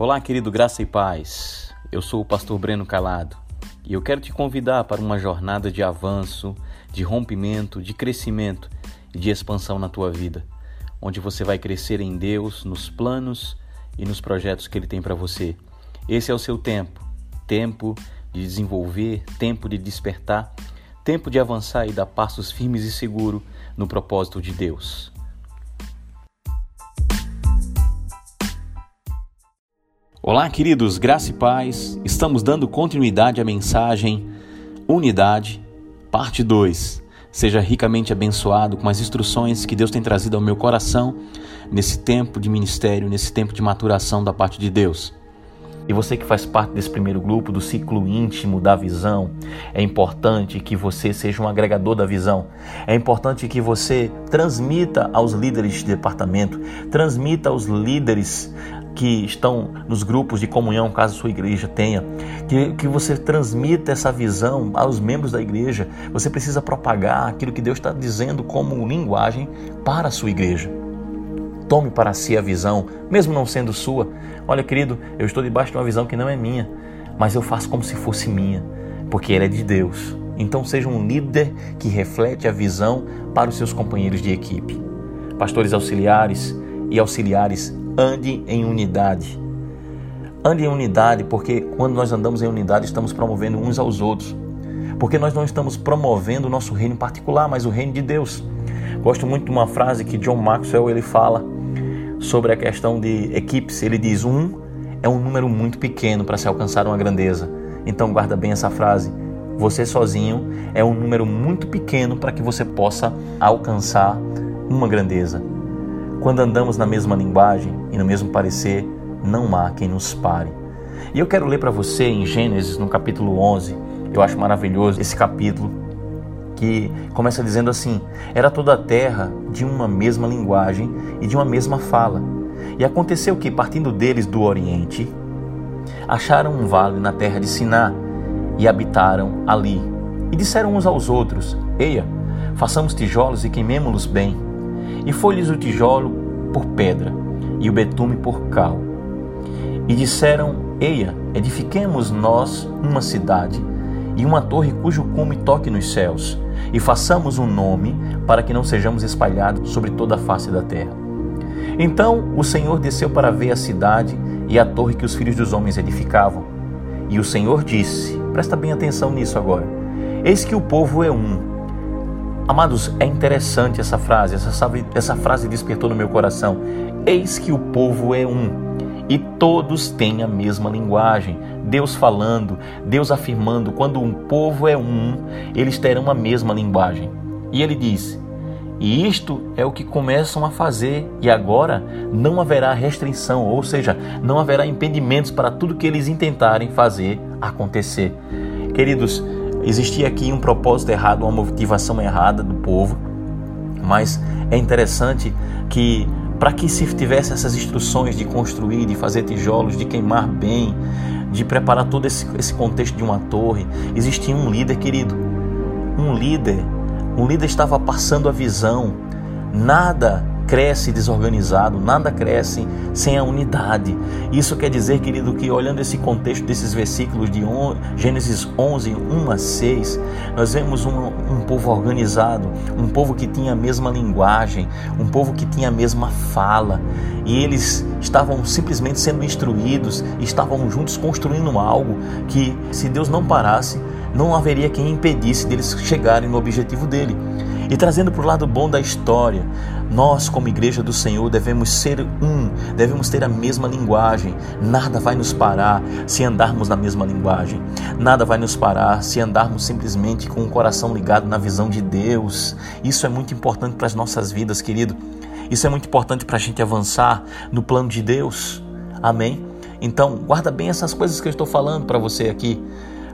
Olá, querido Graça e Paz. Eu sou o pastor Breno Calado e eu quero te convidar para uma jornada de avanço, de rompimento, de crescimento e de expansão na tua vida, onde você vai crescer em Deus, nos planos e nos projetos que Ele tem para você. Esse é o seu tempo tempo de desenvolver, tempo de despertar, tempo de avançar e dar passos firmes e seguros no propósito de Deus. Olá, queridos, graça e paz. Estamos dando continuidade à mensagem Unidade, parte 2. Seja ricamente abençoado com as instruções que Deus tem trazido ao meu coração nesse tempo de ministério, nesse tempo de maturação da parte de Deus. E você que faz parte desse primeiro grupo, do ciclo íntimo da visão, é importante que você seja um agregador da visão. É importante que você transmita aos líderes de departamento, transmita aos líderes que estão nos grupos de comunhão, caso sua igreja tenha, que, que você transmita essa visão aos membros da igreja. Você precisa propagar aquilo que Deus está dizendo como linguagem para a sua igreja. Tome para si a visão, mesmo não sendo sua. Olha, querido, eu estou debaixo de uma visão que não é minha, mas eu faço como se fosse minha, porque ela é de Deus. Então seja um líder que reflete a visão para os seus companheiros de equipe. Pastores auxiliares e auxiliares ande em unidade. Ande em unidade, porque quando nós andamos em unidade, estamos promovendo uns aos outros. Porque nós não estamos promovendo o nosso reino particular, mas o reino de Deus. Gosto muito de uma frase que John Maxwell ele fala sobre a questão de equipes. Ele diz: um é um número muito pequeno para se alcançar uma grandeza. Então guarda bem essa frase. Você sozinho é um número muito pequeno para que você possa alcançar uma grandeza. Quando andamos na mesma linguagem e no mesmo parecer, não há quem nos pare. E eu quero ler para você em Gênesis, no capítulo 11, eu acho maravilhoso esse capítulo, que começa dizendo assim: Era toda a terra de uma mesma linguagem e de uma mesma fala. E aconteceu que, partindo deles do Oriente, acharam um vale na terra de Siná e habitaram ali. E disseram uns aos outros: Eia, façamos tijolos e queimemo-los bem e foi-lhes o tijolo por pedra, e o betume por cal. E disseram: Eia, edifiquemos nós uma cidade e uma torre cujo cume toque nos céus, e façamos um nome para que não sejamos espalhados sobre toda a face da terra. Então o Senhor desceu para ver a cidade e a torre que os filhos dos homens edificavam. E o Senhor disse: Presta bem atenção nisso agora. Eis que o povo é um, Amados, é interessante essa frase, essa, essa frase despertou no meu coração. Eis que o povo é um e todos têm a mesma linguagem. Deus falando, Deus afirmando: quando um povo é um, eles terão a mesma linguagem. E ele diz: e isto é o que começam a fazer, e agora não haverá restrição, ou seja, não haverá impedimentos para tudo que eles intentarem fazer acontecer. Queridos, Existia aqui um propósito errado, uma motivação errada do povo, mas é interessante que para que se tivesse essas instruções de construir, de fazer tijolos, de queimar bem, de preparar todo esse, esse contexto de uma torre, existia um líder, querido. Um líder. Um líder estava passando a visão. Nada cresce desorganizado, nada cresce sem a unidade. Isso quer dizer, querido, que olhando esse contexto desses versículos de Gênesis 11, 1 a 6, nós vemos um, um povo organizado, um povo que tinha a mesma linguagem, um povo que tinha a mesma fala, e eles estavam simplesmente sendo instruídos, estavam juntos construindo algo que, se Deus não parasse, não haveria quem impedisse deles chegarem no objetivo dele. E trazendo para o lado bom da história, nós, como igreja do Senhor, devemos ser um, devemos ter a mesma linguagem. Nada vai nos parar se andarmos na mesma linguagem. Nada vai nos parar se andarmos simplesmente com o coração ligado na visão de Deus. Isso é muito importante para as nossas vidas, querido. Isso é muito importante para a gente avançar no plano de Deus. Amém? Então, guarda bem essas coisas que eu estou falando para você aqui.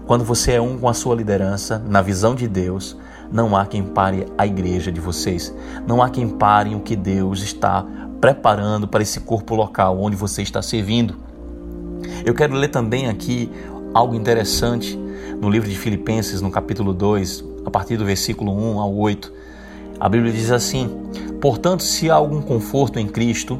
Quando você é um com a sua liderança, na visão de Deus, não há quem pare a igreja de vocês. Não há quem pare o que Deus está preparando para esse corpo local onde você está servindo. Eu quero ler também aqui algo interessante no livro de Filipenses, no capítulo 2, a partir do versículo 1 ao 8. A Bíblia diz assim: Portanto, se há algum conforto em Cristo,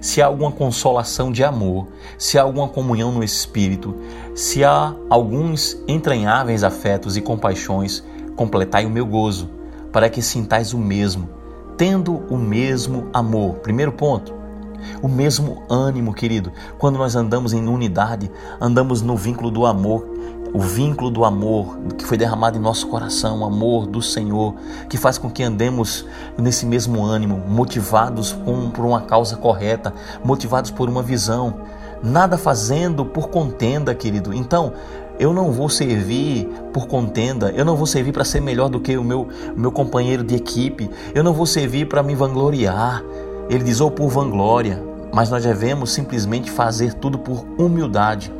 se há alguma consolação de amor, se há alguma comunhão no Espírito, se há alguns entranháveis afetos e compaixões, completai o meu gozo, para que sintais o mesmo, tendo o mesmo amor. Primeiro ponto. O mesmo ânimo, querido. Quando nós andamos em unidade, andamos no vínculo do amor, o vínculo do amor que foi derramado em nosso coração, o amor do Senhor, que faz com que andemos nesse mesmo ânimo, motivados por uma causa correta, motivados por uma visão, nada fazendo por contenda, querido. Então, eu não vou servir por contenda, eu não vou servir para ser melhor do que o meu, meu companheiro de equipe, eu não vou servir para me vangloriar. Ele diz, ou por vanglória, mas nós devemos simplesmente fazer tudo por humildade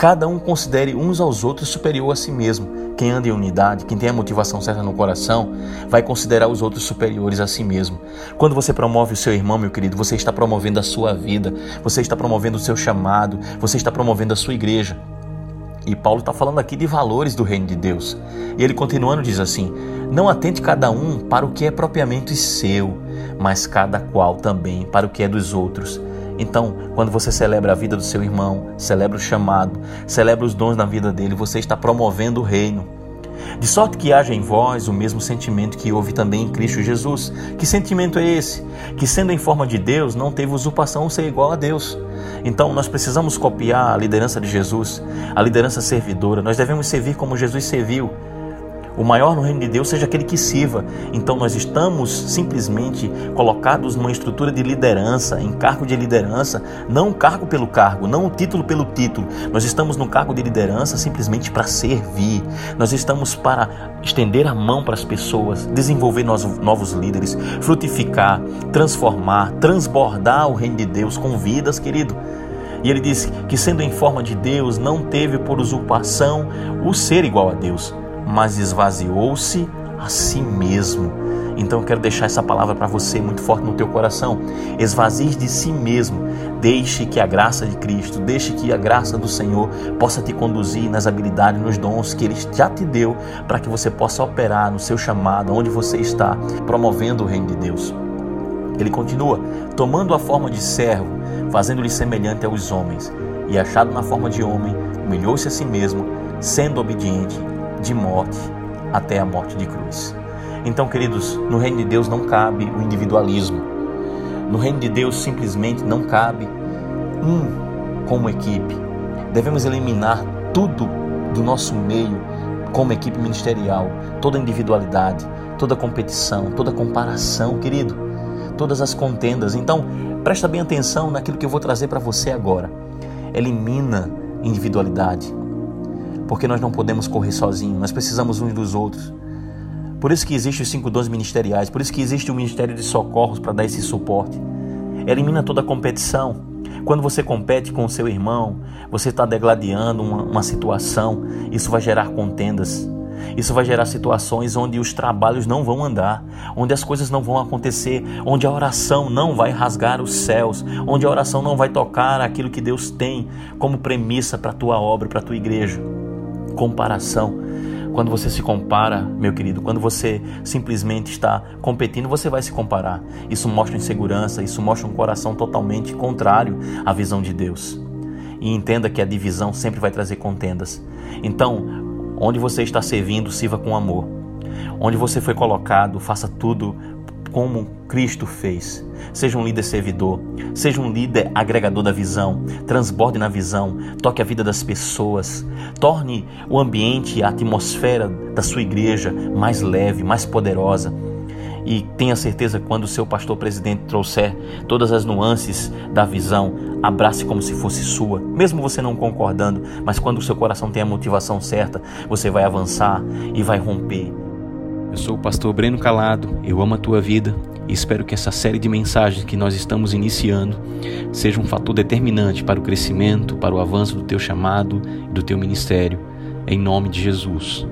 cada um considere uns aos outros superior a si mesmo. Quem anda em unidade, quem tem a motivação certa no coração, vai considerar os outros superiores a si mesmo. Quando você promove o seu irmão, meu querido, você está promovendo a sua vida, você está promovendo o seu chamado, você está promovendo a sua igreja. E Paulo está falando aqui de valores do reino de Deus. E ele continuando diz assim: Não atente cada um para o que é propriamente seu, mas cada qual também para o que é dos outros. Então, quando você celebra a vida do seu irmão, celebra o chamado, celebra os dons na vida dele, você está promovendo o reino. De sorte que haja em vós o mesmo sentimento que houve também em Cristo Jesus. Que sentimento é esse? Que sendo em forma de Deus, não teve usurpação ser igual a Deus. Então nós precisamos copiar a liderança de Jesus, a liderança servidora. Nós devemos servir como Jesus serviu. O maior no reino de Deus seja aquele que sirva. Então nós estamos simplesmente colocados numa estrutura de liderança, em cargo de liderança, não cargo pelo cargo, não um título pelo título. Nós estamos no cargo de liderança simplesmente para servir. Nós estamos para estender a mão para as pessoas, desenvolver novos líderes, frutificar, transformar, transbordar o reino de Deus com vidas, querido. E ele diz que, sendo em forma de Deus, não teve por usurpação o ser igual a Deus mas esvaziou-se a si mesmo. Então eu quero deixar essa palavra para você muito forte no teu coração. Esvazie de si mesmo. Deixe que a graça de Cristo, deixe que a graça do Senhor possa te conduzir nas habilidades, nos dons que Ele já te deu, para que você possa operar no seu chamado, onde você está, promovendo o reino de Deus. Ele continua, tomando a forma de servo, fazendo-lhe semelhante aos homens, e achado na forma de homem, humilhou-se a si mesmo, sendo obediente de morte até a morte de cruz. Então, queridos, no reino de Deus não cabe o individualismo. No reino de Deus simplesmente não cabe um como equipe. Devemos eliminar tudo do nosso meio como equipe ministerial, toda individualidade, toda competição, toda comparação, querido, todas as contendas. Então, presta bem atenção naquilo que eu vou trazer para você agora. Elimina individualidade, porque nós não podemos correr sozinhos, nós precisamos uns dos outros. Por isso que existem os cinco dons ministeriais, por isso que existe o Ministério de Socorros para dar esse suporte. Elimina toda a competição. Quando você compete com o seu irmão, você está degladiando uma, uma situação, isso vai gerar contendas. Isso vai gerar situações onde os trabalhos não vão andar, onde as coisas não vão acontecer, onde a oração não vai rasgar os céus, onde a oração não vai tocar aquilo que Deus tem como premissa para a tua obra, para a tua igreja comparação. Quando você se compara, meu querido, quando você simplesmente está competindo, você vai se comparar. Isso mostra insegurança, isso mostra um coração totalmente contrário à visão de Deus. E entenda que a divisão sempre vai trazer contendas. Então, onde você está servindo, sirva com amor. Onde você foi colocado, faça tudo como Cristo fez. Seja um líder servidor, seja um líder agregador da visão, transborde na visão, toque a vida das pessoas, torne o ambiente, a atmosfera da sua igreja mais leve, mais poderosa. E tenha certeza quando o seu pastor presidente trouxer todas as nuances da visão, abrace como se fosse sua, mesmo você não concordando, mas quando o seu coração tem a motivação certa, você vai avançar e vai romper eu sou o pastor Breno Calado, eu amo a tua vida e espero que essa série de mensagens que nós estamos iniciando seja um fator determinante para o crescimento, para o avanço do teu chamado e do teu ministério. Em nome de Jesus.